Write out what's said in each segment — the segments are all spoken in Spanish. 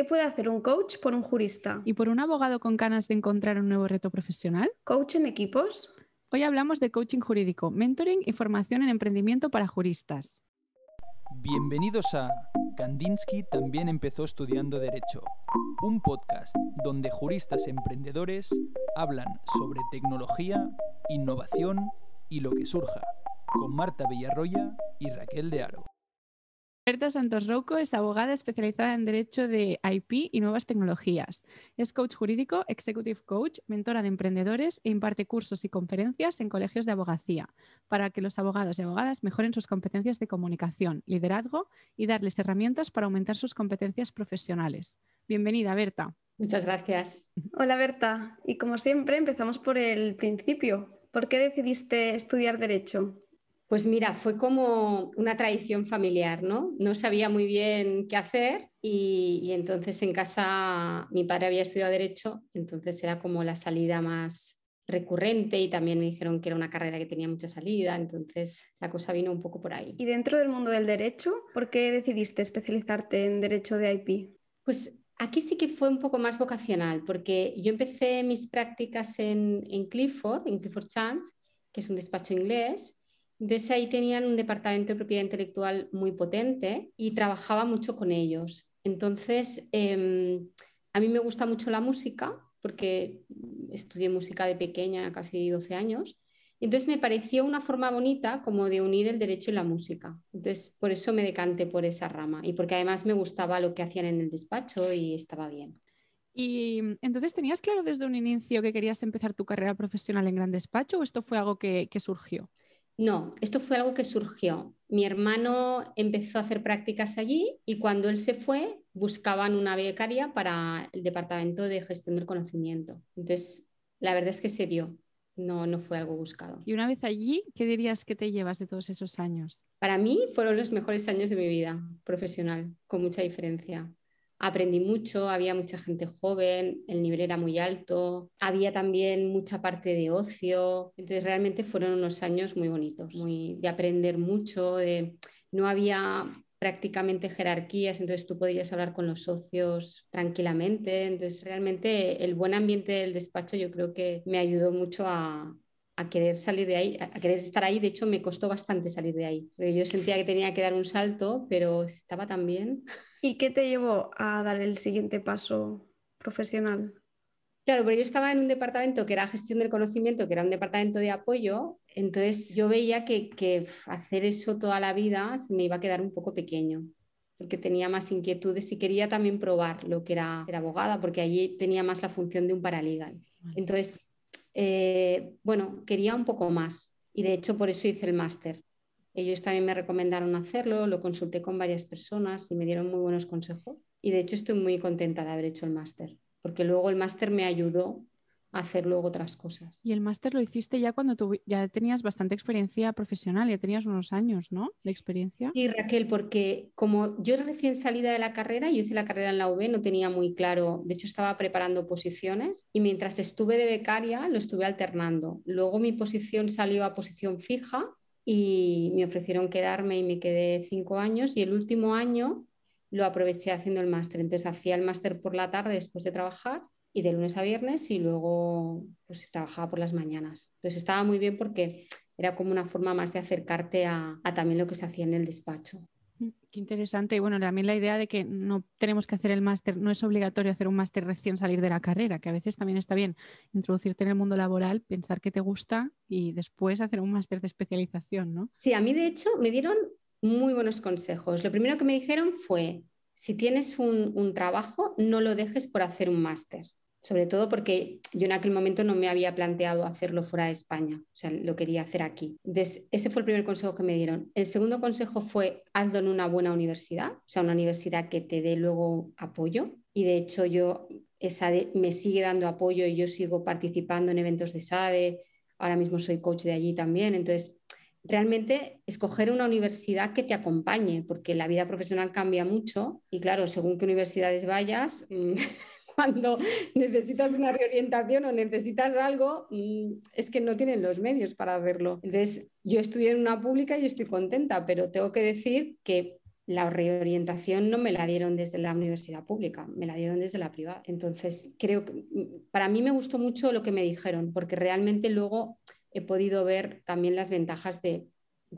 ¿Qué puede hacer un coach por un jurista? ¿Y por un abogado con ganas de encontrar un nuevo reto profesional? ¿Coach en equipos? Hoy hablamos de coaching jurídico, mentoring y formación en emprendimiento para juristas. Bienvenidos a Kandinsky también empezó estudiando Derecho, un podcast donde juristas emprendedores hablan sobre tecnología, innovación y lo que surja, con Marta Villarroya y Raquel de Aro. Berta Santos Rouco es abogada especializada en Derecho de IP y Nuevas Tecnologías. Es coach jurídico, executive coach, mentora de emprendedores e imparte cursos y conferencias en colegios de abogacía para que los abogados y abogadas mejoren sus competencias de comunicación, liderazgo y darles herramientas para aumentar sus competencias profesionales. Bienvenida, Berta. Muchas gracias. Hola, Berta. Y como siempre, empezamos por el principio. ¿Por qué decidiste estudiar Derecho? Pues mira, fue como una tradición familiar, ¿no? No sabía muy bien qué hacer y, entonces en casa mi padre había estudiado derecho, entonces era como la salida más recurrente y también me dijeron que era una carrera que tenía mucha salida, entonces la cosa vino un poco por ahí. ¿Y dentro del mundo del derecho, por qué decidiste especializarte en derecho de IP? Pues aquí sí que fue un poco más vocacional, porque yo empecé mis prácticas en, en Clifford, en Clifford Chance, que es un despacho inglés, entonces ahí tenían un departamento de propiedad intelectual muy potente y trabajaba mucho con ellos. Entonces, em, a mí me gusta mucho la música porque estudié música de pequeña, casi 12 años. Entonces me pareció una forma bonita como de unir el derecho y la música. Entonces por eso me decanté por esa rama y porque además me gustaba lo que hacían en el despacho y estaba bien. Y entonces, ¿tenías claro desde un inicio que querías empezar tu carrera profesional en gran despacho o esto fue algo que surgió? No, esto fue algo que surgió. Mi hermano empezó a hacer prácticas allí y cuando él se fue buscaban una becaria para el Departamento de Gestión del Conocimiento. Entonces, la verdad es que se dio, no, no fue algo buscado. Y una vez allí, ¿qué dirías que te llevas de todos esos años? Para mí fueron los mejores años de mi vida profesional, con mucha diferencia aprendí mucho, había mucha gente joven, el nivel era muy alto, había también mucha parte de ocio, entonces realmente fueron unos años muy bonitos, muy, de aprender mucho, no había prácticamente jerarquías, entonces tú podías hablar con los socios tranquilamente, entonces realmente el buen ambiente del despacho yo creo que me ayudó mucho a, a querer salir de ahí, a querer estar ahí. De hecho, me costó bastante salir de ahí. Porque yo sentía que tenía que dar un salto, pero estaba tan bien. ¿Y qué te llevó a dar el siguiente paso profesional? Claro, pero yo estaba en un departamento que era gestión del conocimiento, que era un departamento de apoyo, entonces yo veía que, que hacer eso toda la vida me iba a quedar un poco pequeño, porque tenía más inquietudes y quería también probar lo que era ser abogada, porque allí tenía más la función de un paralegal. Entonces eh, bueno, quería un poco más y de hecho por eso hice el máster. Ellos también me recomendaron hacerlo, lo consulté con varias personas y me dieron muy buenos consejos. Y de hecho estoy muy contenta de haber hecho el máster, porque luego el máster me ayudó hacer luego otras cosas. Y el máster lo hiciste ya cuando tú ya tenías bastante experiencia profesional, ya tenías unos años, ¿no? De experiencia. Sí, Raquel, porque como yo recién salida de la carrera, yo hice la carrera en la UB, no tenía muy claro, de hecho estaba preparando posiciones y mientras estuve de becaria lo estuve alternando. Luego mi posición salió a posición fija y me ofrecieron quedarme y me quedé cinco años y el último año lo aproveché haciendo el máster. Entonces hacía el máster por la tarde después de trabajar y de lunes a viernes y luego pues trabajaba por las mañanas. Entonces estaba muy bien porque era como una forma más de acercarte a, también lo que se hacía en el despacho. Mm, qué interesante. Y bueno, también la idea de que no tenemos que hacer el máster, no es obligatorio hacer un máster recién salir de la carrera, que a veces también está bien introducirte en el mundo laboral, pensar que te gusta y después hacer un máster de especialización, ¿no? Sí, a mí de hecho me dieron muy buenos consejos. Lo primero que me dijeron fue, si tienes un, un trabajo, no lo dejes por hacer un máster sobre todo porque yo en aquel momento no me había planteado hacerlo fuera de España, o sea, lo quería hacer aquí. Ese fue el primer consejo que me dieron. El segundo consejo fue hazlo en una buena universidad, o sea, una universidad que te dé luego apoyo. Y de hecho yo, esa me sigue dando apoyo y yo sigo participando en eventos de SADE, ahora mismo soy coach de allí también, entonces realmente escoger una universidad que te acompañe, porque la vida profesional cambia mucho y claro, según qué universidades vayas, mm, cuando necesitas una reorientación o necesitas algo, mm, es que no tienen los medios para verlo. Entonces, yo estudié en una pública y estoy contenta, pero tengo que decir que la reorientación no me la dieron desde la universidad pública, me la dieron desde la privada. Entonces, creo que mm, para mí me gustó mucho lo que me dijeron, porque realmente luego he podido ver también las ventajas de,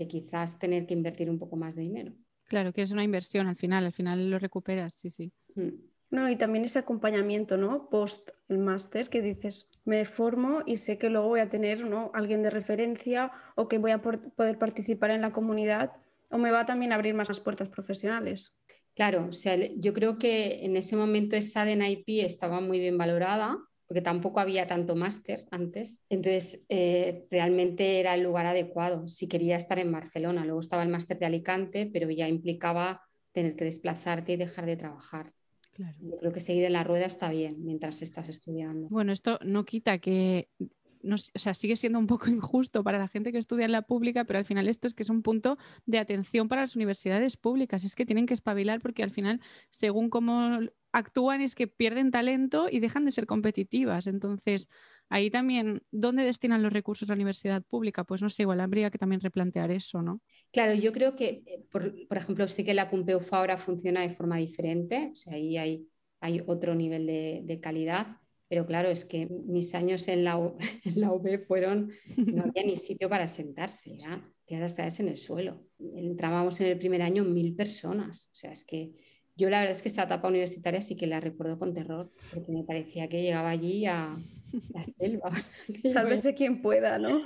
quizás tener que invertir un poco más de dinero. Claro, que es una inversión al final, al final lo recuperas, sí, sí. Mm. No, y también ese acompañamiento, ¿no? Post el máster, que dices, me formo y sé que luego voy a tener ¿no? alguien de referencia o que voy a poder participar en la comunidad o me va también a abrir más las puertas profesionales. Claro, o sea, yo creo que en ese momento esa de IP estaba muy bien valorada, porque tampoco había tanto máster antes. Entonces, eh, realmente era el lugar adecuado si quería estar en Barcelona. Luego estaba el máster de Alicante, pero ya implicaba tener que desplazarte y dejar de trabajar. Claro. Yo creo que seguir en la rueda está bien mientras estás estudiando. Bueno, esto no quita que o sea, sigue siendo un poco injusto para la gente que estudia en la pública, pero al final esto es que es un punto de atención para las universidades públicas. Es que tienen que espabilar porque al final, según cómo actúan, es que pierden talento y dejan de ser competitivas. Entonces, ahí también, ¿dónde destinan los recursos a la universidad pública? Pues no sé, igual habría que también replantear eso, ¿no? Claro, yo creo que, eh, por, ejemplo, sí que la Pompeu ahora funciona de forma diferente, o sea, ahí hay, hay otro nivel de, de calidad pero claro, es que mis años en la, en la UB fueron, no había ni sitio para sentarse, ya, las clases en el suelo. Entrábamos en el primer año mil personas, o sea, es que yo la verdad es que esta etapa universitaria sí que la recuerdo con terror, porque me parecía que llegaba allí a la selva. Sálvese quien pueda, ¿no?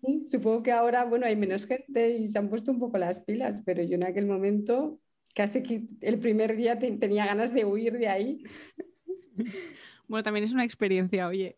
Sí, supongo que ahora, bueno, hay menos gente y se han puesto un poco las pilas, pero yo en aquel momento casi que el primer día tenía ganas de huir de ahí. Bueno, también es una experiencia, oye.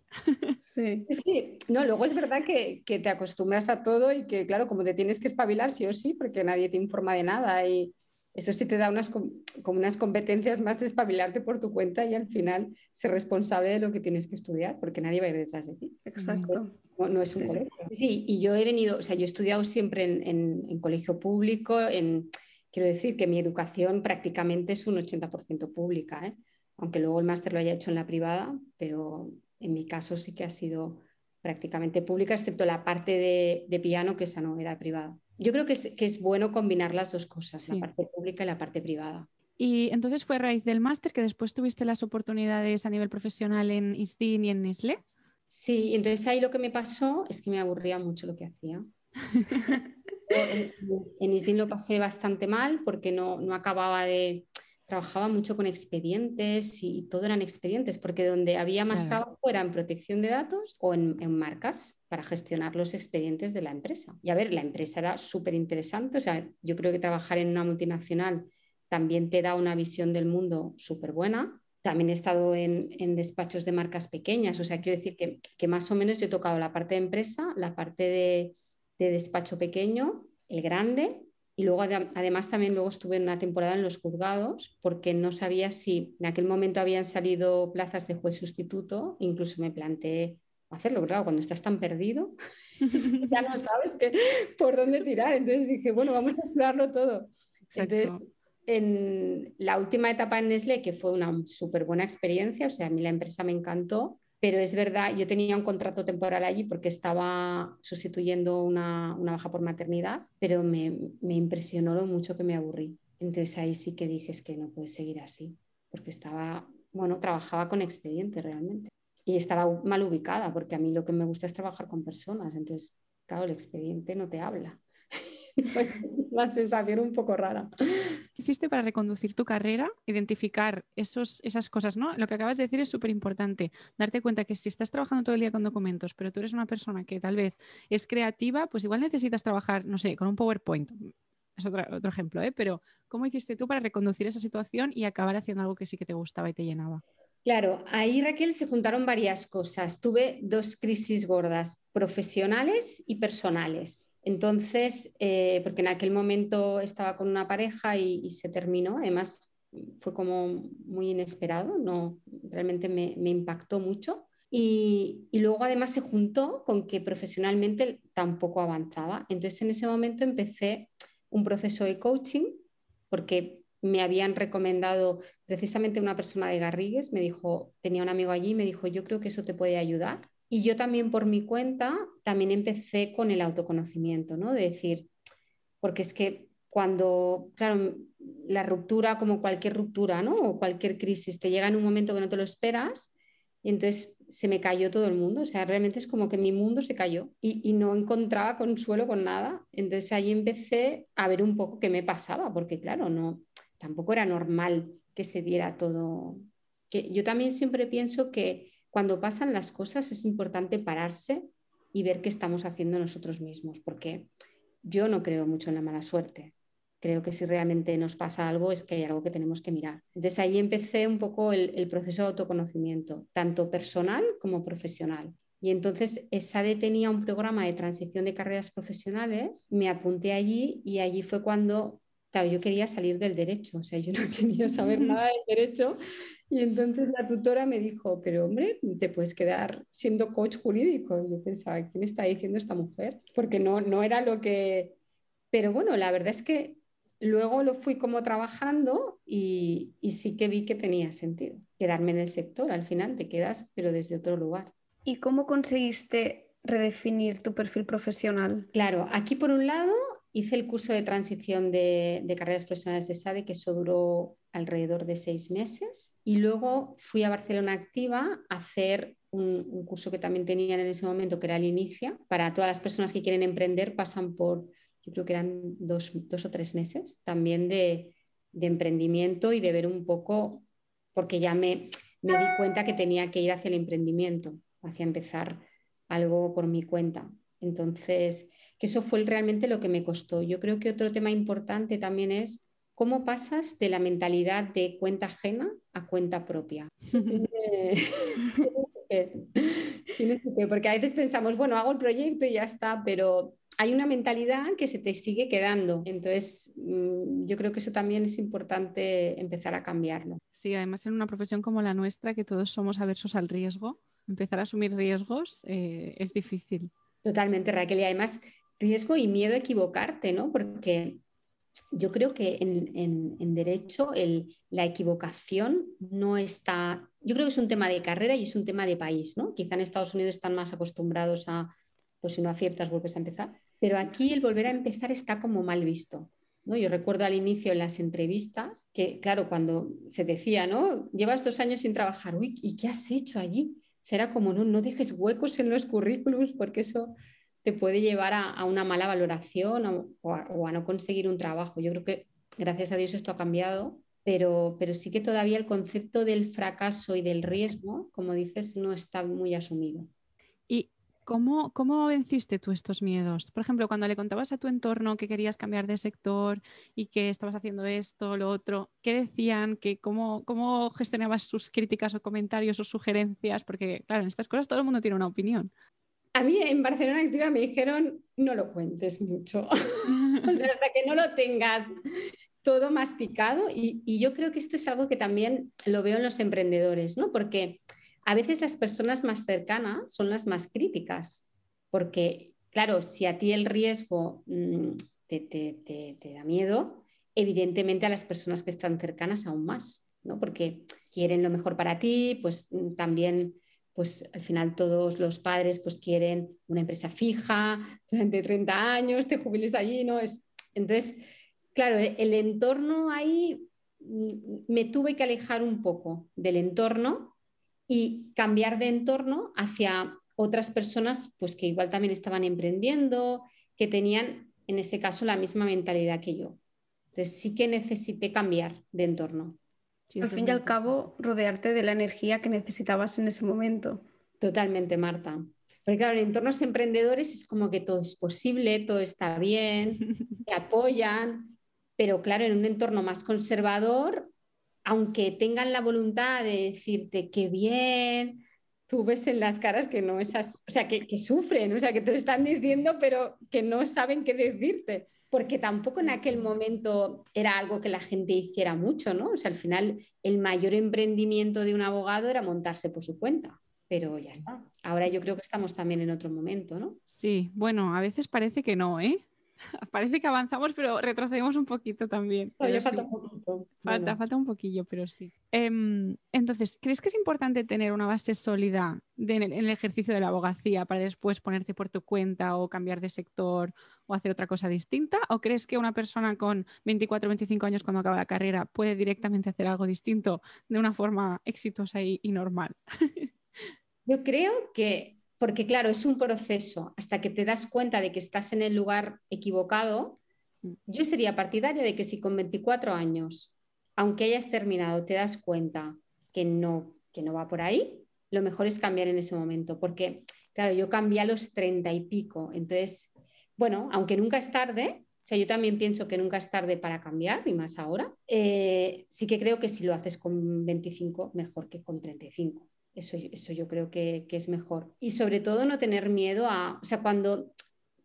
Sí. sí. No, luego es verdad que, te acostumbras a todo y que, claro, como te tienes que espabilar sí o sí, porque nadie te informa de nada y eso sí te da unas, como unas competencias más de espabilarte por tu cuenta y al final ser responsable de lo que tienes que estudiar, porque nadie va a ir detrás de ti. Exacto. No, es un colegio. Sí, y yo he venido, o sea, yo he estudiado siempre en, en colegio público, en, quiero decir que mi educación prácticamente es un 80% pública, ¿eh? aunque luego el máster lo haya hecho en la privada, pero en mi caso sí que ha sido prácticamente pública, excepto la parte de, piano, que esa no era privada. Yo creo que es, que es bueno combinar las dos cosas, la parte pública y la parte privada. Y entonces fue a raíz del máster que después tuviste las oportunidades a nivel profesional en ISDIN y en Nestlé. Sí, entonces ahí lo que me pasó es que me aburría mucho lo que hacía. en, en ISDIN lo pasé bastante mal porque no, no acababa de, trabajaba mucho con expedientes y todo eran expedientes, porque donde había más trabajo era en protección de datos o en, marcas para gestionar los expedientes de la empresa. Y a ver, la empresa era súper interesante, o sea, yo creo que trabajar en una multinacional también te da una visión del mundo súper buena. También he estado en, despachos de marcas pequeñas, o sea, quiero decir que, más o menos yo he tocado la parte de empresa, la parte de, de despacho pequeño, el grande y luego además también luego estuve en una temporada en los juzgados porque no sabía si en aquel momento habían salido plazas de juez sustituto, incluso me planteé hacerlo, pero claro, cuando estás tan perdido, ya no sabes que, por dónde tirar. Entonces dije, bueno, vamos a explorarlo todo. Entonces, en la última etapa en Nestlé, que fue una súper buena experiencia, o sea, a mí la empresa me encantó, pero es verdad, yo tenía un contrato temporal allí porque estaba sustituyendo una, baja por maternidad, pero me, me, impresionó lo mucho que me aburrí. Entonces ahí sí que dije, es que no puedes seguir así, porque estaba, bueno, trabajaba con expedientes realmente. Y estaba mal ubicada, porque a mí lo que me gusta es trabajar con personas. Entonces, claro, el expediente no te habla. pues, la sensación un poco rara. ¿Qué hiciste para reconducir tu carrera? Identificar esos, esas cosas, ¿no? Lo que acabas de decir es súper importante. Darte cuenta que si estás trabajando todo el día con documentos, pero tú eres una persona que tal vez es creativa, pues igual necesitas trabajar, no sé, con un PowerPoint. Es otro, otro ejemplo, ¿eh? Pero ¿cómo hiciste tú para reconducir esa situación y acabar haciendo algo que sí que te gustaba y te llenaba? Claro, ahí Raquel se juntaron varias cosas. Tuve dos crisis gordas, profesionales y personales. Entonces, eh, porque en aquel momento estaba con una pareja y, se terminó, además fue como muy inesperado, no, realmente me, impactó mucho. Y, luego además se juntó con que profesionalmente tampoco avanzaba. Entonces en ese momento empecé un proceso de coaching porque me habían recomendado precisamente una persona de Garrigues, me dijo, tenía un amigo allí, me dijo, yo creo que eso te puede ayudar. Y yo también por mi cuenta, también empecé con el autoconocimiento, ¿no? De decir, porque es que cuando, claro, la ruptura, como cualquier ruptura, ¿no? O cualquier crisis, te llega en un momento que no te lo esperas y entonces se me cayó todo el mundo. O sea, realmente es como que mi mundo se cayó y, no encontraba consuelo con nada. Entonces ahí empecé a ver un poco qué me pasaba, porque claro, no, tampoco era normal que se diera todo. Que yo también siempre pienso que cuando pasan las cosas es importante pararse y ver qué estamos haciendo nosotros mismos, porque yo no creo mucho en la mala suerte creo que si realmente nos pasa algo es que hay algo que tenemos que mirar. Entonces ahí empecé un poco el, proceso de autoconocimiento, tanto personal como profesional. Y entonces ESADE tenía un programa de transición de carreras profesionales, me apunté allí y allí fue cuando, claro, yo quería salir del derecho, o sea, yo no quería saber nada del derecho. Y entonces la tutora me dijo, pero hombre, te puedes quedar siendo coach jurídico. Y yo pensaba, ¿qué me está diciendo esta mujer? Porque no, no era lo que... Pero bueno, la verdad es que Luego lo fui como trabajando y, sí que vi que tenía sentido quedarme en el sector. Al final te quedas, pero desde otro lugar. ¿Y cómo conseguiste redefinir tu perfil profesional? Claro, aquí por un lado hice el curso de transición de, carreras profesionales de SADE, que eso duró alrededor de seis meses. Y luego fui a Barcelona Activa a hacer un, curso que también tenían en ese momento, que era el Inicia. Para todas las personas que quieren emprender, pasan por yo creo que eran dos, o tres meses también de, emprendimiento y de ver un poco, porque ya me, me di cuenta que tenía que ir hacia el emprendimiento, hacia empezar algo por mi cuenta. Entonces, que eso fue realmente lo que me costó. Yo creo que otro tema importante también es cómo pasas de la mentalidad de cuenta ajena a cuenta propia. porque a veces pensamos, bueno, hago el proyecto y ya está, pero hay una mentalidad que se te sigue quedando. Entonces, mm, yo creo que eso también es importante empezar a cambiarlo. Sí, además en una profesión como la nuestra, que todos somos aversos al riesgo, empezar a asumir riesgos eh, es difícil. Totalmente, Raquel. Y además, riesgo y miedo a equivocarte, ¿no? Porque yo creo que en, derecho la equivocación no está, yo creo que es un tema de carrera y es un tema de país, ¿no? Quizá en Estados Unidos están más acostumbrados a pues si no aciertas vuelves a empezar. Pero aquí el volver a empezar está como mal visto. ¿no? Yo recuerdo al inicio en las entrevistas que, claro, cuando se decía, ¿no? Llevas dos años sin trabajar, uy, ¿y qué has hecho allí? Será como, no, no dejes huecos en los currículums porque eso te puede llevar a, una mala valoración o, a, no conseguir un trabajo. Yo creo que, gracias a Dios, esto ha cambiado, pero, pero sí que todavía el concepto del fracaso y del riesgo, como dices, no está muy asumido. ¿Cómo, ¿Cómo venciste tú estos miedos? Por ejemplo, cuando le contabas a tu entorno que querías cambiar de sector y que estabas haciendo esto, lo otro, ¿qué decían? ¿Qué, cómo, ¿Cómo gestionabas sus críticas o comentarios o sugerencias? Porque, claro, en estas cosas todo el mundo tiene una opinión. A mí en Barcelona Activa me dijeron, no lo cuentes mucho. o sea, hasta que no lo tengas todo masticado. Y, y yo creo que esto es algo que también lo veo en los emprendedores, ¿no? Porque a veces las personas más cercanas son las más críticas, porque, claro, si a ti el riesgo mm, te, da miedo, evidentemente a las personas que están cercanas aún más, ¿no? Porque quieren lo mejor para ti, pues mm, también, pues al final todos los padres pues quieren una empresa fija durante 30 años, te jubiles allí, ¿no? Es, entonces, claro, e, el entorno ahí mm, me tuve que alejar un poco del entorno y cambiar de entorno hacia otras personas pues que igual también estaban emprendiendo, que tenían en ese caso la misma mentalidad que yo. Entonces sí que necesité cambiar de entorno. al fin y al cabo, rodearte de la energía que necesitabas en ese momento. Totalmente, Marta. Porque claro, en entornos emprendedores es como que todo es posible, todo está bien, te apoyan, pero claro, en un entorno más conservador aunque tengan la voluntad de decirte que bien, tú ves en las caras que no esas, o sea, que, sufren, o sea, que te lo están diciendo, pero que no saben qué decirte, porque tampoco en aquel momento era algo que la gente hiciera mucho, ¿no? O sea, al final el mayor emprendimiento de un abogado era montarse por su cuenta. Pero ya está. Ahora yo creo que estamos también en otro momento, ¿no? Sí, bueno, a veces parece que no, ¿eh? Parece que avanzamos, pero retrocedemos un poquito también. falta un poquito. Falta, falta un poquillo, pero sí. Em, entonces, ¿crees que es importante tener una base sólida en, el, ejercicio de la abogacía para después ponerte por tu cuenta o cambiar de sector o hacer otra cosa distinta? ¿O crees que una persona con 24 o 25 años cuando acaba la carrera puede directamente hacer algo distinto de una forma exitosa y normal? Yo creo que porque claro, es un proceso hasta que te das cuenta de que estás en el lugar equivocado. Yo sería partidaria de que si con 24 años, aunque hayas terminado, te das cuenta que no, que no va por ahí, lo mejor es cambiar en ese momento, porque claro, yo cambié a los 30 y pico, entonces, bueno, aunque nunca es tarde, o sea, yo también pienso que nunca es tarde para cambiar, y más ahora, eh, sí que creo que si lo haces con 25, mejor que con 35. Eso, eso yo creo que, es mejor. Y sobre todo no tener miedo a, o sea, cuando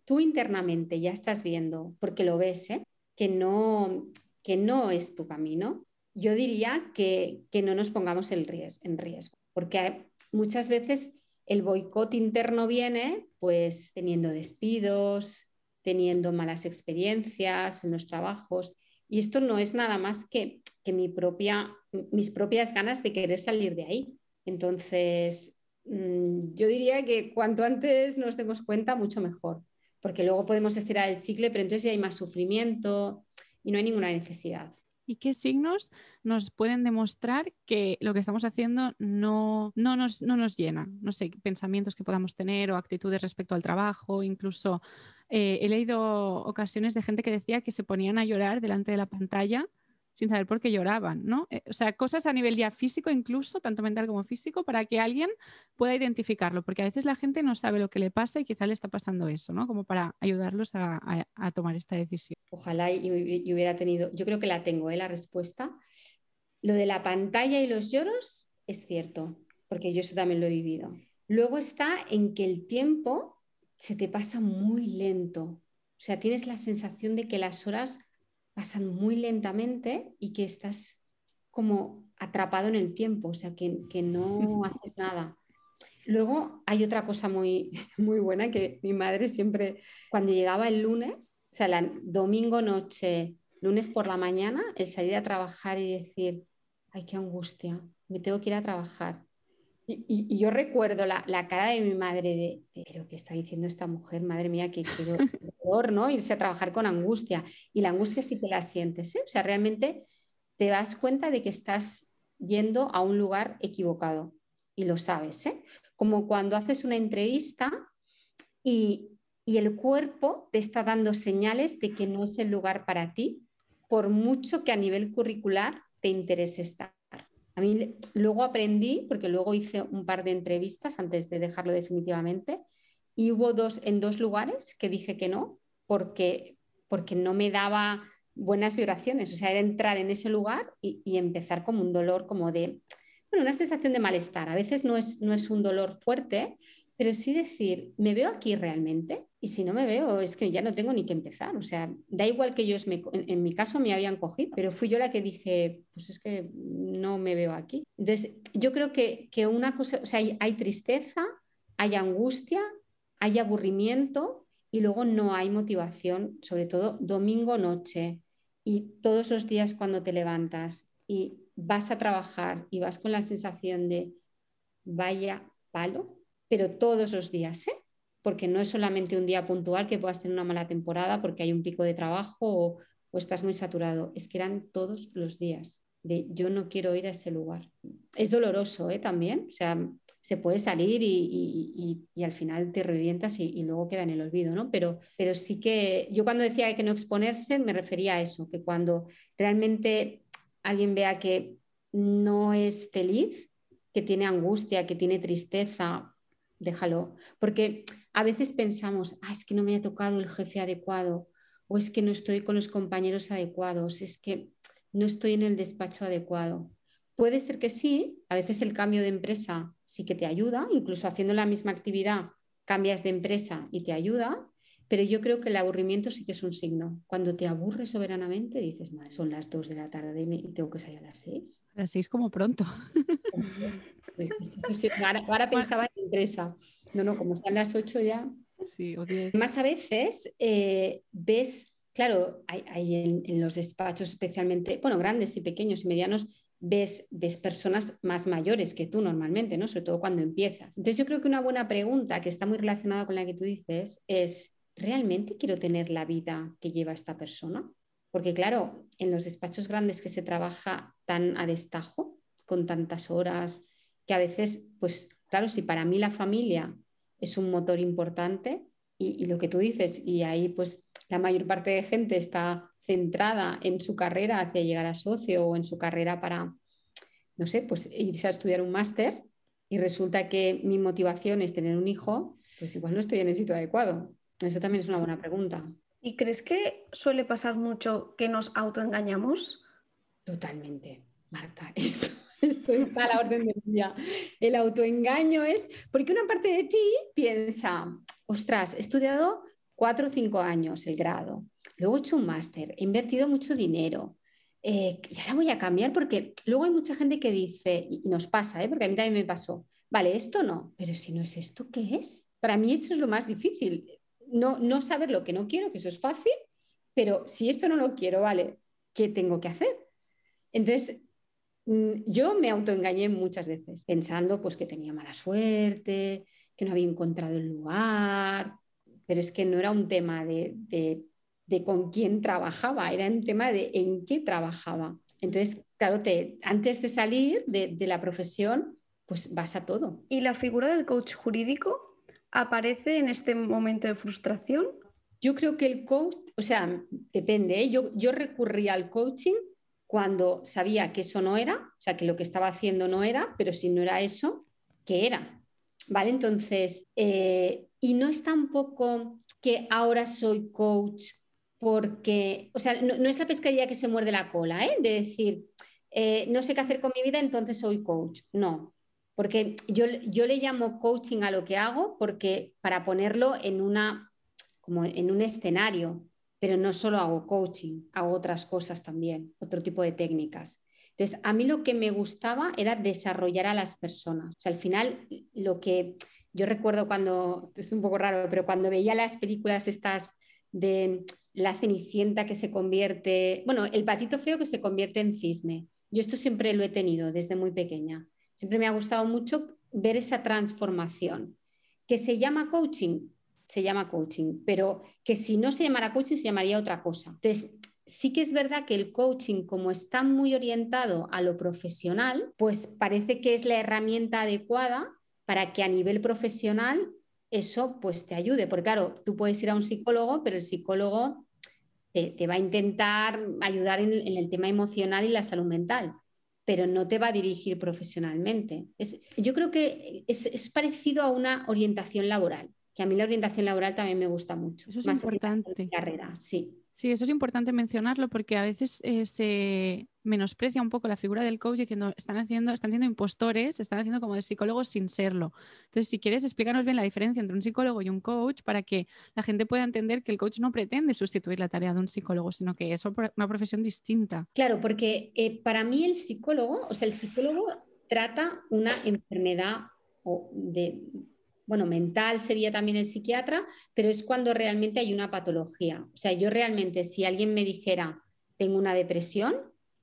tú internamente ya estás viendo, porque lo ves, ¿eh? que, no, que no es tu camino, yo diría que, no nos pongamos el en riesgo, porque muchas veces el boicot interno viene pues teniendo despidos, teniendo malas experiencias en los trabajos. Y esto no es nada más que, que mi propia, mis propias ganas de querer salir de ahí. Entonces, mm, yo diría que cuanto antes nos demos cuenta, mucho mejor, porque luego podemos estirar el ciclo, pero entonces ya hay más sufrimiento y no hay ninguna necesidad. ¿Y qué signos nos pueden demostrar que lo que estamos haciendo no, no, nos, no nos llena? No sé, pensamientos que podamos tener o actitudes respecto al trabajo, incluso eh, he leído ocasiones de gente que decía que se ponían a llorar delante de la pantalla sin saber por qué lloraban, ¿no? Eh, o sea, cosas a nivel ya físico incluso, tanto mental como físico, para que alguien pueda identificarlo, porque a veces la gente no sabe lo que le pasa y quizá le está pasando eso, ¿no? Como para ayudarlos a, tomar esta decisión. Ojalá y, hubiera tenido, yo creo que la tengo, ¿eh? la respuesta. Lo de la pantalla y los lloros es cierto, porque yo eso también lo he vivido. Luego está en que el tiempo se te pasa muy lento. O sea, tienes la sensación de que las horas pasan muy lentamente y que estás como atrapado en el tiempo, o sea, que, que no haces nada. Luego hay otra cosa muy, muy buena que mi madre siempre, cuando llegaba el lunes, o sea, la, domingo noche, lunes por la mañana, el salir a trabajar y decir, ay, qué angustia, me tengo que ir a trabajar. Y, yo recuerdo la, cara de mi madre de, pero ¿qué está diciendo esta mujer? Madre mía, qué, dolor, ¿no? Irse a trabajar con angustia. Y la angustia sí que la sientes, ¿eh? O sea, realmente te das cuenta de que estás yendo a un lugar equivocado y lo sabes, ¿eh? Como cuando haces una entrevista y, y el cuerpo te está dando señales de que no es el lugar para ti, por mucho que a nivel curricular te interese estar. A mí luego aprendí, porque luego hice un par de entrevistas antes de dejarlo definitivamente, y hubo dos en dos lugares que dije que no, porque, porque no me daba buenas vibraciones. O sea, era entrar en ese lugar y, empezar como un dolor, como de, bueno, una sensación de malestar. A veces no es, no es un dolor fuerte, pero sí decir, ¿me veo aquí realmente? Y si no me veo, es que ya no tengo ni que empezar. O sea, da igual que ellos, me, en, mi caso, me habían cogido, pero fui yo la que dije, pues es que no me veo aquí. Entonces, yo creo que, que una cosa, o sea, hay, hay tristeza, hay angustia, hay aburrimiento y luego no hay motivación, sobre todo domingo noche y todos los días cuando te levantas y vas a trabajar y vas con la sensación de vaya palo, pero todos los días, ¿eh? porque no es solamente un día puntual que puedas tener una mala temporada porque hay un pico de trabajo o, estás muy saturado, es que eran todos los días de yo no quiero ir a ese lugar. Es doloroso ¿eh? también, o sea, se puede salir y, al final te revientas y, luego queda en el olvido, ¿no? Pero, pero sí que yo cuando decía que no exponerse me refería a eso, que cuando realmente alguien vea que no es feliz, que tiene angustia, que tiene tristeza, déjalo. Porque a veces pensamos, ah, es que no me ha tocado el jefe adecuado, o es que no estoy con los compañeros adecuados, es que no estoy en el despacho adecuado. Puede ser que sí, a veces el cambio de empresa sí que te ayuda, incluso haciendo la misma actividad cambias de empresa y te ayuda, pero yo creo que el aburrimiento sí que es un signo. Cuando te aburres soberanamente, dices, son las 2 de la tarde y tengo que salir a las 6. A las 6 como pronto. Pues, ahora, pensaba en empresa. No, no, como sean las 8 ya. Sí, o 10. Más a veces eh, ves, claro, hay, en, los despachos especialmente, bueno, grandes y pequeños y medianos, ves, ves personas más mayores que tú normalmente, ¿no? Sobre todo cuando empiezas. Entonces yo creo que una buena pregunta que está muy relacionada con la que tú dices es, ¿realmente quiero tener la vida que lleva esta persona? Porque claro, en los despachos grandes que se trabaja tan a destajo, con tantas horas, que a veces, pues claro, si para mí la familia es un motor importante y, lo que tú dices, y ahí pues la mayor parte de gente está centrada en su carrera hacia llegar a socio o en su carrera para, no sé, pues irse a estudiar un máster y resulta que mi motivación es tener un hijo, pues igual no estoy en el sitio adecuado. Eso también es una buena pregunta. ¿Y crees que suele pasar mucho que nos autoengañamos? Totalmente, Marta. Esto, esto está a la orden del día. El autoengaño es porque una parte de ti piensa, ostras, he estudiado cuatro o cinco años el grado, luego he hecho un máster, he invertido mucho dinero, eh, y ahora voy a cambiar porque luego hay mucha gente que dice, y nos pasa, ¿eh? porque a mí también me pasó, vale, esto no, pero si no es esto, ¿qué es? Para mí eso es lo más difícil, no, no saber lo que no quiero, que eso es fácil, pero si esto no lo quiero, vale, ¿qué tengo que hacer? Entonces, yo me autoengañé muchas veces, pensando pues que tenía mala suerte, que no había encontrado el lugar, pero es que no era un tema de, de, con quién trabajaba, era un tema de en qué trabajaba. Entonces, claro, te, antes de salir de, de la profesión, pues vas a todo. ¿Y la figura del coach jurídico aparece en este momento de frustración? Yo creo que el coach, o sea, depende, ¿eh? yo, yo recurría al coaching cuando sabía que eso no era, o sea, que lo que estaba haciendo no era, pero si no era eso, ¿qué era? ¿Vale? Entonces, eh, y no es tampoco que ahora soy coach porque, o sea, no, es la pescaría que se muerde la cola, ¿eh? De decir, eh, no sé qué hacer con mi vida, entonces soy coach. No, porque yo, yo le llamo coaching a lo que hago porque para ponerlo en, una, como en un escenario, pero no solo hago coaching, hago otras cosas también, otro tipo de técnicas. Entonces, a mí lo que me gustaba era desarrollar a las personas. O sea, al final, lo que yo recuerdo cuando, es un poco raro, pero cuando veía las películas estas de la cenicienta que se convierte, bueno, el patito feo que se convierte en cisne. Yo esto siempre lo he tenido desde muy pequeña. Siempre me ha gustado mucho ver esa transformación. Que se llama coaching, se llama coaching, pero que si no se llamara coaching se llamaría otra cosa. Entonces, sí que es verdad que el coaching, como está muy orientado a lo profesional, pues parece que es la herramienta adecuada para que a nivel profesional eso pues te ayude. Porque claro, tú puedes ir a un psicólogo, pero el psicólogo te, va a intentar ayudar en el tema emocional y la salud mental pero no te va a dirigir profesionalmente. yo creo que es, parecido a una orientación laboral, que a mí la orientación laboral también me gusta mucho. Eso es importante. Carrera, sí. Sí, eso es importante mencionarlo porque a veces eh, se menosprecia un poco la figura del coach diciendo están haciendo, están siendo impostores, están haciendo como de psicólogos sin serlo. Entonces, si quieres, explícanos bien la diferencia entre un psicólogo y un coach para que la gente pueda entender que el coach no pretende sustituir la tarea de un psicólogo, sino que es una profesión distinta. Claro, porque eh, para mí el psicólogo, o sea, el psicólogo trata una enfermedad o de bueno, mental sería también el psiquiatra, pero es cuando realmente hay una patología. O sea, yo realmente, si alguien me dijera, tengo una depresión,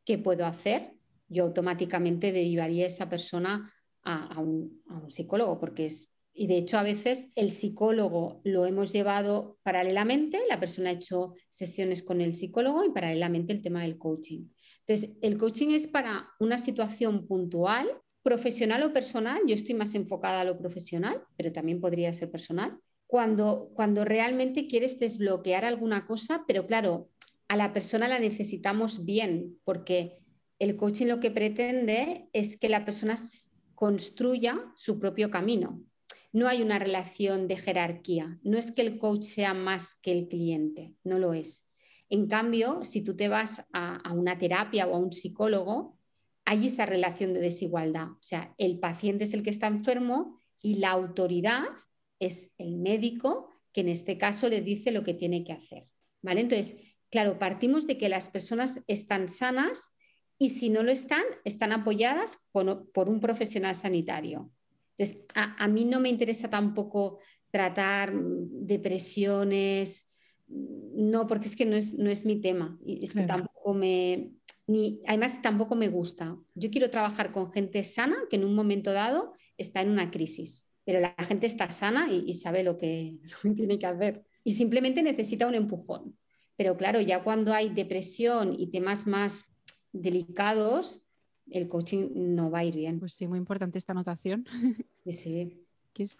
¿qué puedo hacer? Yo automáticamente derivaría a esa persona a, un, psicólogo, porque es... Y de hecho, a veces el psicólogo lo hemos llevado paralelamente, la persona ha hecho sesiones con el psicólogo y paralelamente el tema del coaching. Entonces, el coaching es para una situación puntual profesional o personal, yo estoy más enfocada a lo profesional, pero también podría ser personal, cuando, cuando realmente quieres desbloquear alguna cosa, pero claro, a la persona la necesitamos bien, porque el coaching lo que pretende es que la persona construya su propio camino. No hay una relación de jerarquía, no es que el coach sea más que el cliente, no lo es. En cambio, si tú te vas a, a una terapia o a un psicólogo, hay esa relación de desigualdad. O sea, el paciente es el que está enfermo y la autoridad es el médico que en este caso le dice lo que tiene que hacer. ¿Vale? Entonces, claro, partimos de que las personas están sanas y si no lo están, están apoyadas por, un profesional sanitario. Entonces, a, mí no me interesa tampoco tratar depresiones, no, porque es que no es, no es mi tema. Y es que tampoco me, ni, además tampoco me gusta. Yo quiero trabajar con gente sana que en un momento dado está en una crisis, pero la gente está sana y, sabe lo que, tiene que hacer y simplemente necesita un empujón. Pero claro, ya cuando hay depresión y temas más delicados, el coaching no va a ir bien. Pues sí, muy importante esta anotación. Sí, sí.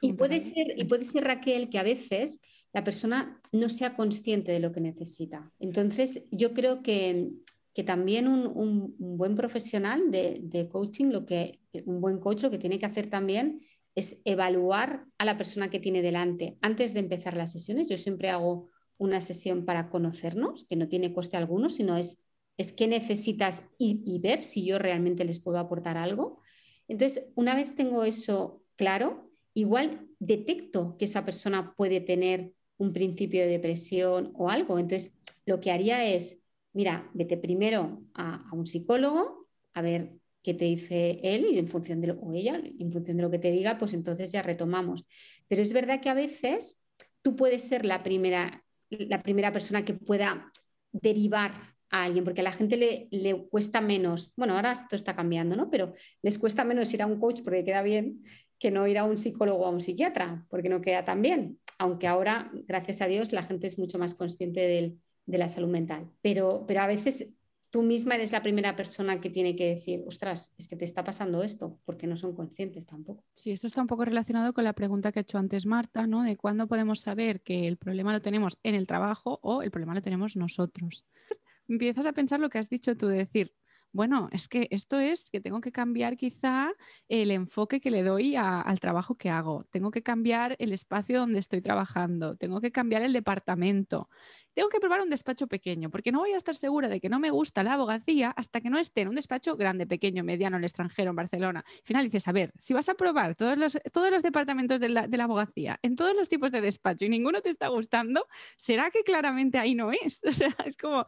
Y puede, ser, y puede ser, Raquel, que a veces la persona no sea consciente de lo que necesita. Entonces, yo creo que que también un, buen profesional de, coaching, lo que, un buen coach lo que tiene que hacer también es evaluar a la persona que tiene delante. Antes de empezar las sesiones, yo siempre hago una sesión para conocernos, que no tiene coste alguno, sino es, es qué necesitas y, ver si yo realmente les puedo aportar algo. Entonces, una vez tengo eso claro, igual detecto que esa persona puede tener un principio de depresión o algo. Entonces, lo que haría es mira, vete primero a, un psicólogo a ver qué te dice él y en función de lo, o ella, en función de lo que te diga, pues entonces ya retomamos. Pero es verdad que a veces tú puedes ser la primera, la primera persona que pueda derivar a alguien, porque a la gente le, le, cuesta menos, bueno, ahora esto está cambiando, ¿no? Pero les cuesta menos ir a un coach porque queda bien que no ir a un psicólogo o a un psiquiatra, porque no queda tan bien. Aunque ahora, gracias a Dios, la gente es mucho más consciente del, de la salud mental. Pero, pero a veces tú misma eres la primera persona que tiene que decir, ostras, es que te está pasando esto, porque no son conscientes tampoco. Sí, eso está un poco relacionado con la pregunta que ha hecho antes Marta, ¿no? De cuándo podemos saber que el problema lo tenemos en el trabajo o el problema lo tenemos nosotros. Empiezas a pensar lo que has dicho tú, de decir, bueno, es que esto es que tengo que cambiar quizá el enfoque que le doy al trabajo que hago, tengo que cambiar el espacio donde estoy trabajando, tengo que cambiar el departamento, tengo que probar un despacho pequeño, porque no voy a estar segura de que no me gusta la abogacía hasta que no esté en un despacho grande, pequeño, mediano, en el extranjero, en Barcelona. Al final dices, a ver, si vas a probar todos los, todos los departamentos de la, de la abogacía, en todos los tipos de despacho y ninguno te está gustando, ¿será que claramente ahí no es? O sea, es como...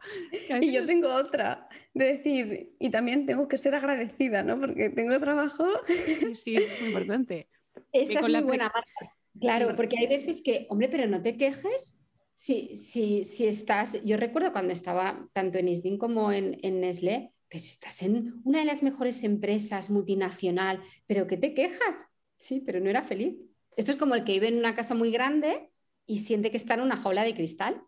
Y yo tengo otra, de decir, y también tengo que ser agradecida, ¿no? Porque tengo trabajo. Sí, sí es muy importante. Esa es muy buena marca. Claro, porque hay veces que, hombre, pero no te quejes si, si, si estás, yo recuerdo cuando estaba tanto en ISDIN como en, en Nestlé, pues estás en una de las mejores empresas multinacional, pero ¿qué te quejas? Sí, pero no era feliz. Esto es como el que vive en una casa muy grande y siente que está en una jaula de cristal,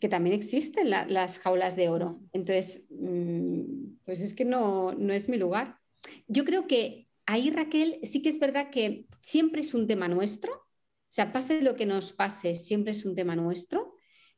que también existen las jaulas de oro. Entonces, mm, pues es que no, no es mi lugar. Yo creo que ahí, Raquel, sí que es verdad que siempre es un tema nuestro, sea, pase lo que nos pase, siempre es un tema nuestro.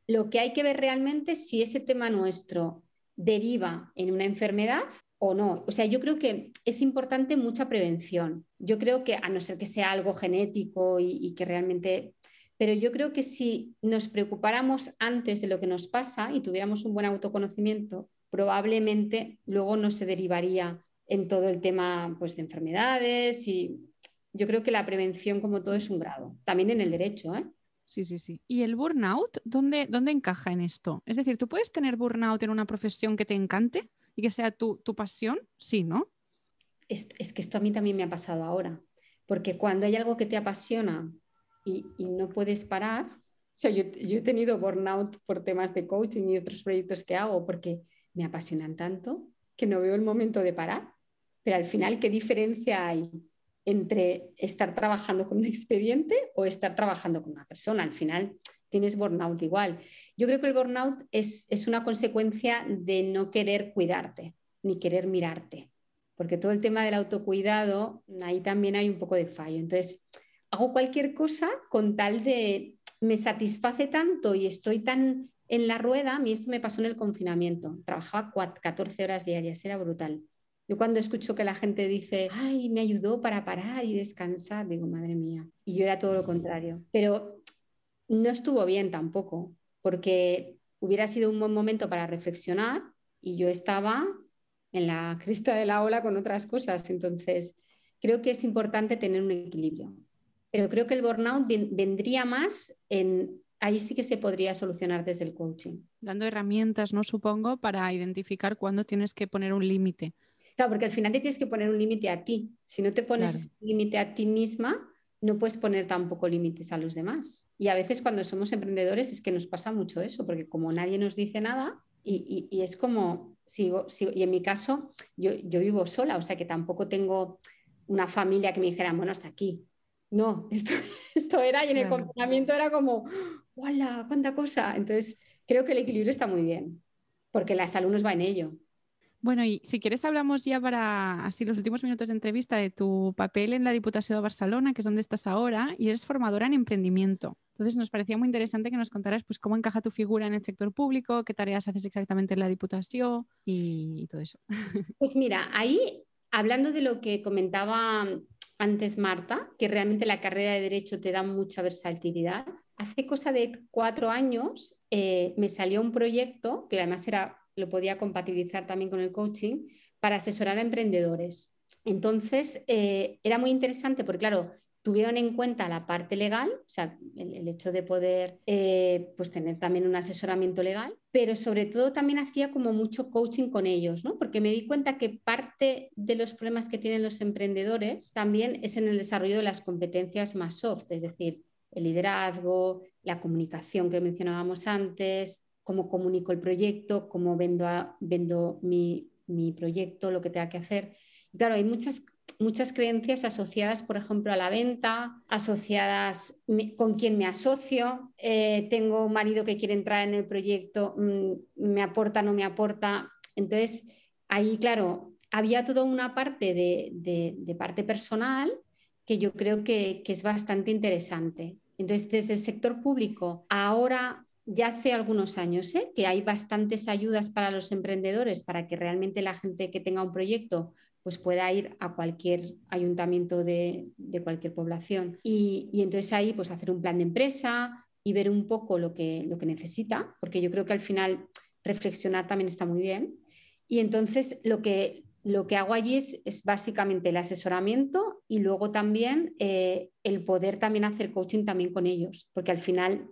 Lo que hay que ver realmente si ese tema nuestro deriva en una enfermedad o no. O sea, yo creo que es importante mucha prevención. Yo creo que, a no ser que sea algo genético y, que realmente... Pero yo creo que si nos preocupáramos antes de lo que nos pasa y tuviéramos un buen autoconocimiento, probablemente luego no se derivaría en todo el tema pues, de enfermedades y yo creo que la prevención, como todo, es un grado. También en el derecho, ¿eh? Sí, sí, sí. ¿Y el burnout, dónde, dónde encaja en esto? Es decir, ¿tú puedes tener burnout en una profesión que te encante y que sea tu, pasión? Sí, ¿no? Es, que esto a mí también me ha pasado ahora. Porque cuando hay algo que te apasiona y, no puedes parar, o sea, yo, yo, he tenido burnout por temas de coaching y otros proyectos que hago porque me apasionan tanto que no veo el momento de parar. Pero al final, ¿qué diferencia hay entre estar trabajando con un expediente o estar trabajando con una persona. Al final tienes burnout igual. Yo creo que el burnout es, una consecuencia de no querer cuidarte ni querer mirarte, porque todo el tema del autocuidado, ahí también hay un poco de fallo. Entonces, hago cualquier cosa con tal de, me satisface tanto y estoy tan en la rueda, a mí esto me pasó en el confinamiento, trabajaba 14 horas diarias, era brutal. Yo cuando escucho que la gente dice, ay, me ayudó para parar y descansar, digo, madre mía. Y yo era todo lo contrario. Pero no estuvo bien tampoco, porque hubiera sido un buen momento para reflexionar y yo estaba en la crista de la ola con otras cosas. Entonces, creo que es importante tener un equilibrio. Pero creo que el burnout vendría más en... Ahí sí que se podría solucionar desde el coaching. Dando herramientas, ¿no? Supongo, para identificar cuándo tienes que poner un límite Claro, porque al final te tienes que poner un límite a ti. Si no te pones límite a ti misma, no puedes poner tampoco límites a los demás. Y a veces cuando somos emprendedores es que nos pasa mucho eso, porque como nadie nos dice nada, y, es como, sigo, sigo, y en mi caso, yo, yo vivo sola, o sea que tampoco tengo una familia que me dijera, bueno, hasta aquí. No, esto, esto era y en el confinamiento era como, ¡hola! ¡Cuánta cosa! Entonces, creo que el equilibrio está muy bien, porque la salud nos va en ello. Bueno, y si quieres hablamos ya para así los últimos minutos de entrevista de tu papel en la Diputación de Barcelona, que es donde estás ahora, y eres formadora en emprendimiento. Entonces nos parecía muy interesante que nos contaras pues, cómo encaja tu figura en el sector público, qué tareas haces exactamente en la Diputación y todo eso. Pues mira, ahí hablando de lo que comentaba antes Marta, que realmente la carrera de Derecho te da mucha versatilidad, hace cosa de cuatro años eh, me salió un proyecto que además era lo podía compatibilizar también con el coaching para asesorar a emprendedores. Entonces, eh, era muy interesante porque, claro, tuvieron en cuenta la parte legal, o sea, el, hecho de poder eh, pues tener también un asesoramiento legal, pero sobre todo también hacía como mucho coaching con ellos, ¿no? Porque me di cuenta que parte de los problemas que tienen los emprendedores también es en el desarrollo de las competencias más soft, es decir, el liderazgo, la comunicación que mencionábamos antes, cómo comunico el proyecto, cómo vendo, vendo mi, proyecto, lo que tenga que hacer. claro, hay muchas, muchas creencias asociadas, por ejemplo, a la venta, asociadas con quién me asocio. Eh, tengo un marido que quiere entrar en el proyecto, mm, me aporta, no me aporta. Entonces, ahí, claro, había toda una parte de, parte personal que yo creo que, que, es bastante interesante. Entonces, desde el sector público, ahora ya hace algunos años ¿eh? que hay bastantes ayudas para los emprendedores para que realmente la gente que tenga un proyecto pues pueda ir a cualquier ayuntamiento de, cualquier población. Y, entonces ahí pues hacer un plan de empresa y ver un poco lo que, lo que necesita, porque yo creo que al final reflexionar también está muy bien. Y entonces lo que, lo que hago allí es, básicamente el asesoramiento y luego también eh, el poder también hacer coaching también con ellos, porque al final...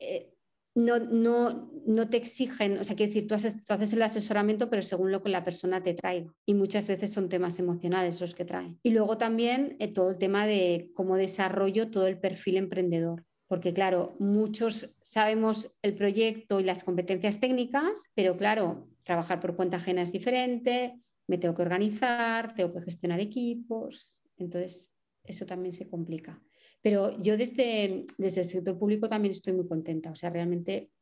Eh, no, no, no te exigen, o sea, quiero decir, tú haces, haces, el asesoramiento, pero según lo que la persona te traiga. Y muchas veces son temas emocionales los que trae. Y luego también eh, todo el tema de cómo desarrollo todo el perfil emprendedor. Porque claro, muchos sabemos el proyecto y las competencias técnicas, pero claro, trabajar por cuenta ajena es diferente, me tengo que organizar, tengo que gestionar equipos, entonces eso también se complica. Pero yo desde, desde el sector público también estoy muy contenta. O sea, realmente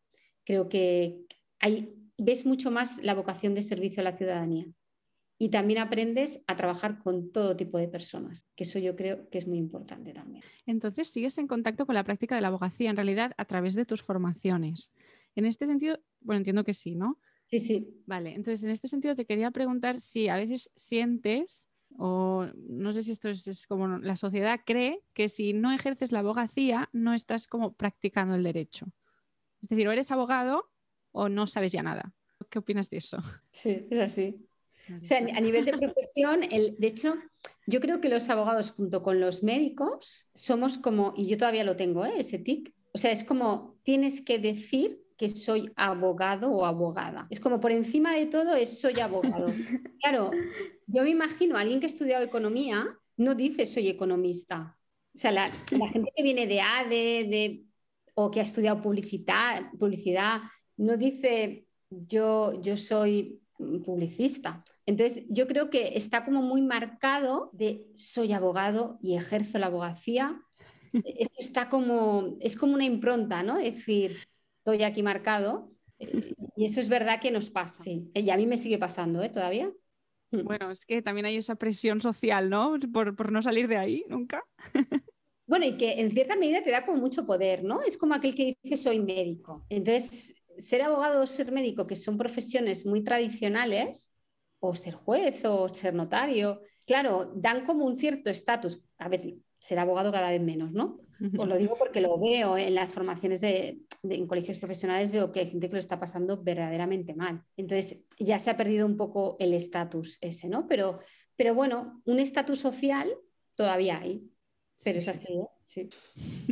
creo que hay, ves mucho más la vocación de servicio a la ciudadanía. Y también aprendes a trabajar con todo tipo de personas, que eso yo creo que es muy importante también. Entonces, sigues en contacto con la práctica de la abogacía, en realidad, a través de tus formaciones. En este sentido, bueno, entiendo que sí, ¿no? Sí, sí. Vale, entonces en este sentido te quería preguntar si a veces sientes o no sé si esto es, como la sociedad cree que si no ejerces la abogacía no estás como practicando el derecho. Es decir, o eres abogado o no sabes ya nada. ¿Qué opinas de eso? Sí, es así. O sea, a nivel de profesión, el, de hecho, yo creo que los abogados junto con los médicos somos como, y yo todavía lo tengo, ¿eh? ese tic, o sea, es como tienes que decir que soy abogado o abogada. Es como por encima de todo es soy abogado. Claro, yo me imagino a alguien que ha estudiado economía no dice soy economista. O sea, la, gente que viene de ADE de, o que ha estudiado publicidad, publicidad no dice yo, yo soy publicista. Entonces, yo creo que está como muy marcado de soy abogado y ejerzo la abogacía. Está como, es como una impronta, ¿no? Es decir, estoy aquí marcado. Eh, y eso es verdad que nos pasa. Sí. Y a mí me sigue pasando, ¿eh? Todavía. Mm. Bueno, es que también hay esa presión social, ¿no? Por, no salir de ahí nunca. Bueno, y que en cierta medida te da como mucho poder, ¿no? Es como aquel que dice soy médico. Entonces, ser abogado o ser médico, que son profesiones muy tradicionales, o ser juez o ser notario, claro, dan como un cierto estatus. A ver, ser abogado cada vez menos, ¿no? Os lo digo porque lo veo en las formaciones de, en colegios profesionales, veo que hay gente que lo está pasando verdaderamente mal. Entonces ya se ha perdido un poco el estatus ese, ¿no? Pero, pero bueno, un estatus social todavía hay. Pero es así, ¿eh? sí.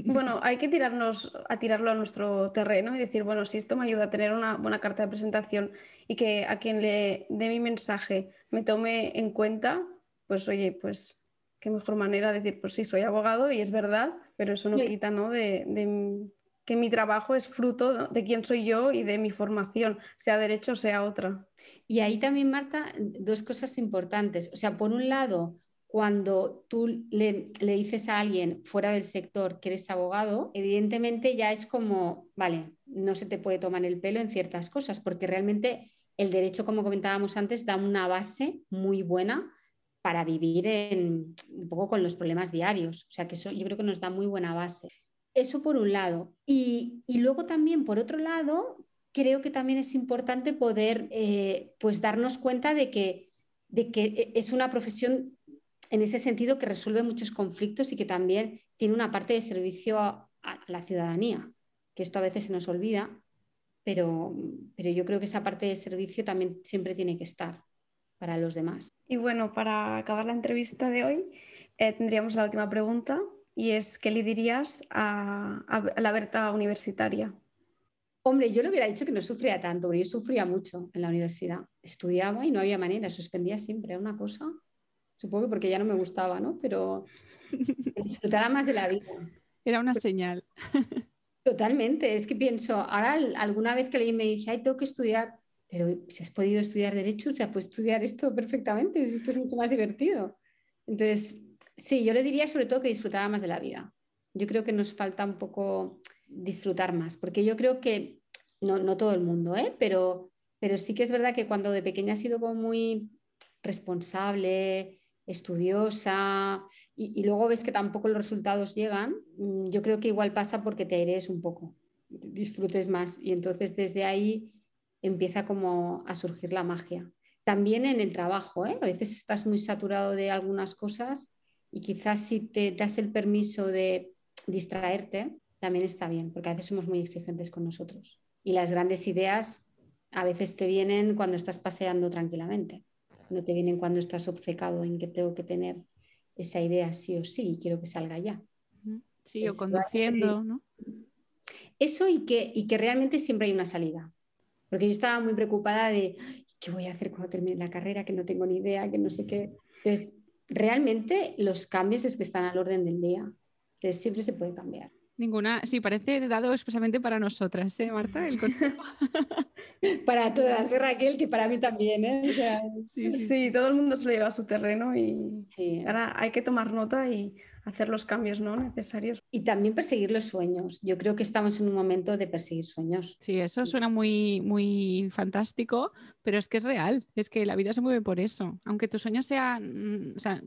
Bueno, hay que tirarnos a tirarlo a nuestro terreno y decir, bueno, si esto me ayuda a tener una buena carta de presentación y que a quien le dé mi mensaje me tome en cuenta, pues oye, pues qué mejor manera de decir, pues sí, soy abogado y es verdad, pero eso no quita, ¿no? De, de, que mi trabajo es fruto de quién soy yo y de mi formación, sea derecho o sea otra. Y ahí también, Marta, dos cosas importantes. O sea, por un lado, cuando tú le, dices a alguien fuera del sector que eres abogado, evidentemente ya es como, vale, no se te puede tomar el pelo en ciertas cosas, porque realmente el derecho, como comentábamos antes, da una base muy buena para vivir en, un poco con los problemas diarios. O sea que eso yo creo que nos da muy buena base. Eso por un lado. Y, luego también, por otro lado, creo que también es importante poder eh, pues darnos cuenta de que, de que es una profesión en ese sentido que resuelve muchos conflictos y que también tiene una parte de servicio a, la ciudadanía, que esto a veces se nos olvida, pero, pero yo creo que esa parte de servicio también siempre tiene que estar para los demás. Y bueno, para acabar la entrevista de hoy, eh, tendríamos la última pregunta y es, ¿qué le dirías a, a, la Berta universitaria? Hombre, yo le hubiera dicho que no sufría tanto, porque yo sufría mucho en la universidad. Estudiaba y no había manera, suspendía siempre, era una cosa Supongo que porque ya no me gustaba, ¿no? Pero disfrutará más de la vida. Era una señal. Totalmente. Es que pienso, ahora alguna vez que alguien me dice, ay, tengo que estudiar, pero si has podido estudiar Derecho, o sea, puedes estudiar esto perfectamente, esto es mucho más divertido. Entonces, sí, yo le diría sobre todo que disfrutara más de la vida. Yo creo que nos falta un poco disfrutar más, porque yo creo que, no, no todo el mundo, ¿eh? pero, pero sí que es verdad que cuando de pequeña ha sido como muy responsable, estudiosa y, luego ves que tampoco los resultados llegan, mm, yo creo que igual pasa porque te aires un poco, disfrutes más y entonces desde ahí empieza como a surgir la magia. También en el trabajo, ¿eh? a veces estás muy saturado de algunas cosas y quizás si te das el permiso de distraerte, también está bien, porque a veces somos muy exigentes con nosotros. Y las grandes ideas a veces te vienen cuando estás paseando tranquilamente no te vienen cuando estás obcecado en que tengo que tener esa idea sí o sí y quiero que salga ya. Sí, o conduciendo, ¿no? Eso y que, y que realmente siempre hay una salida. Porque yo estaba muy preocupada de qué voy a hacer cuando termine la carrera, que no tengo ni idea, que no sé qué. Entonces, realmente los cambios es que están al orden del día. Entonces, siempre se puede cambiar. Ninguna, sí, parece dado expresamente para nosotras, ¿eh, Marta? El consejo. para todas, ¿eh, Raquel, que para mí también, ¿eh? sí, todo el mundo se lo lleva a su terreno y ahora hay que tomar nota y hacer los cambios ¿no? necesarios. Y también perseguir los sueños. Yo creo que estamos en un momento de perseguir sueños. Sí, eso suena muy, muy fantástico, pero es que es real, es que la vida se mueve por eso. Aunque tu sueño sea, mm, o sea,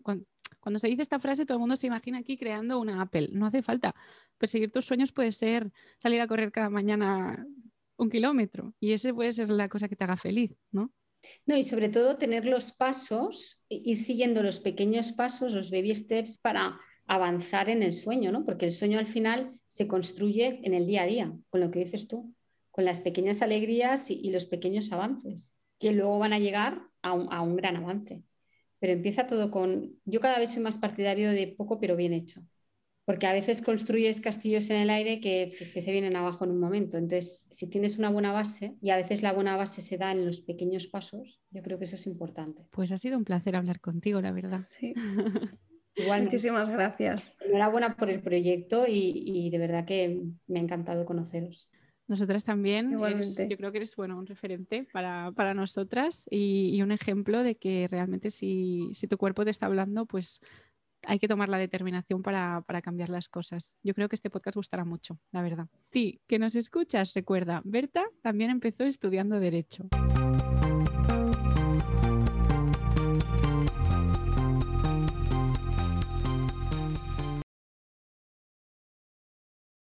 cuando se dice esta frase, todo el mundo se imagina aquí creando una Apple. No hace falta. Perseguir tus sueños puede ser salir a correr cada mañana un kilómetro y ese puede ser la cosa que te haga feliz, ¿no? No, y sobre todo tener los pasos, ir siguiendo los pequeños pasos, los baby steps para avanzar en el sueño, ¿no? Porque el sueño al final se construye en el día a día, con lo que dices tú, con las pequeñas alegrías y, los pequeños avances, que luego van a llegar a un gran avance pero empieza todo con, yo cada vez soy más partidario de poco pero bien hecho, porque a veces construyes castillos en el aire que, pues, que se vienen abajo en un momento. Entonces, si tienes una buena base, y a veces la buena base se da en los pequeños pasos, yo creo que eso es importante. Pues ha sido un placer hablar contigo, la verdad. Sí. Igual, Muchísimas gracias. Enhorabuena por el proyecto y, y de verdad que me ha encantado conoceros. Nosotras también, yo creo que eres bueno, un referente para, para nosotras y, un ejemplo de que realmente si, si, tu cuerpo te está hablando, pues hay que tomar la determinación para, para, cambiar las cosas. Yo creo que este podcast gustará mucho, la verdad. Ti, que nos escuchas, recuerda, Berta también empezó estudiando Derecho.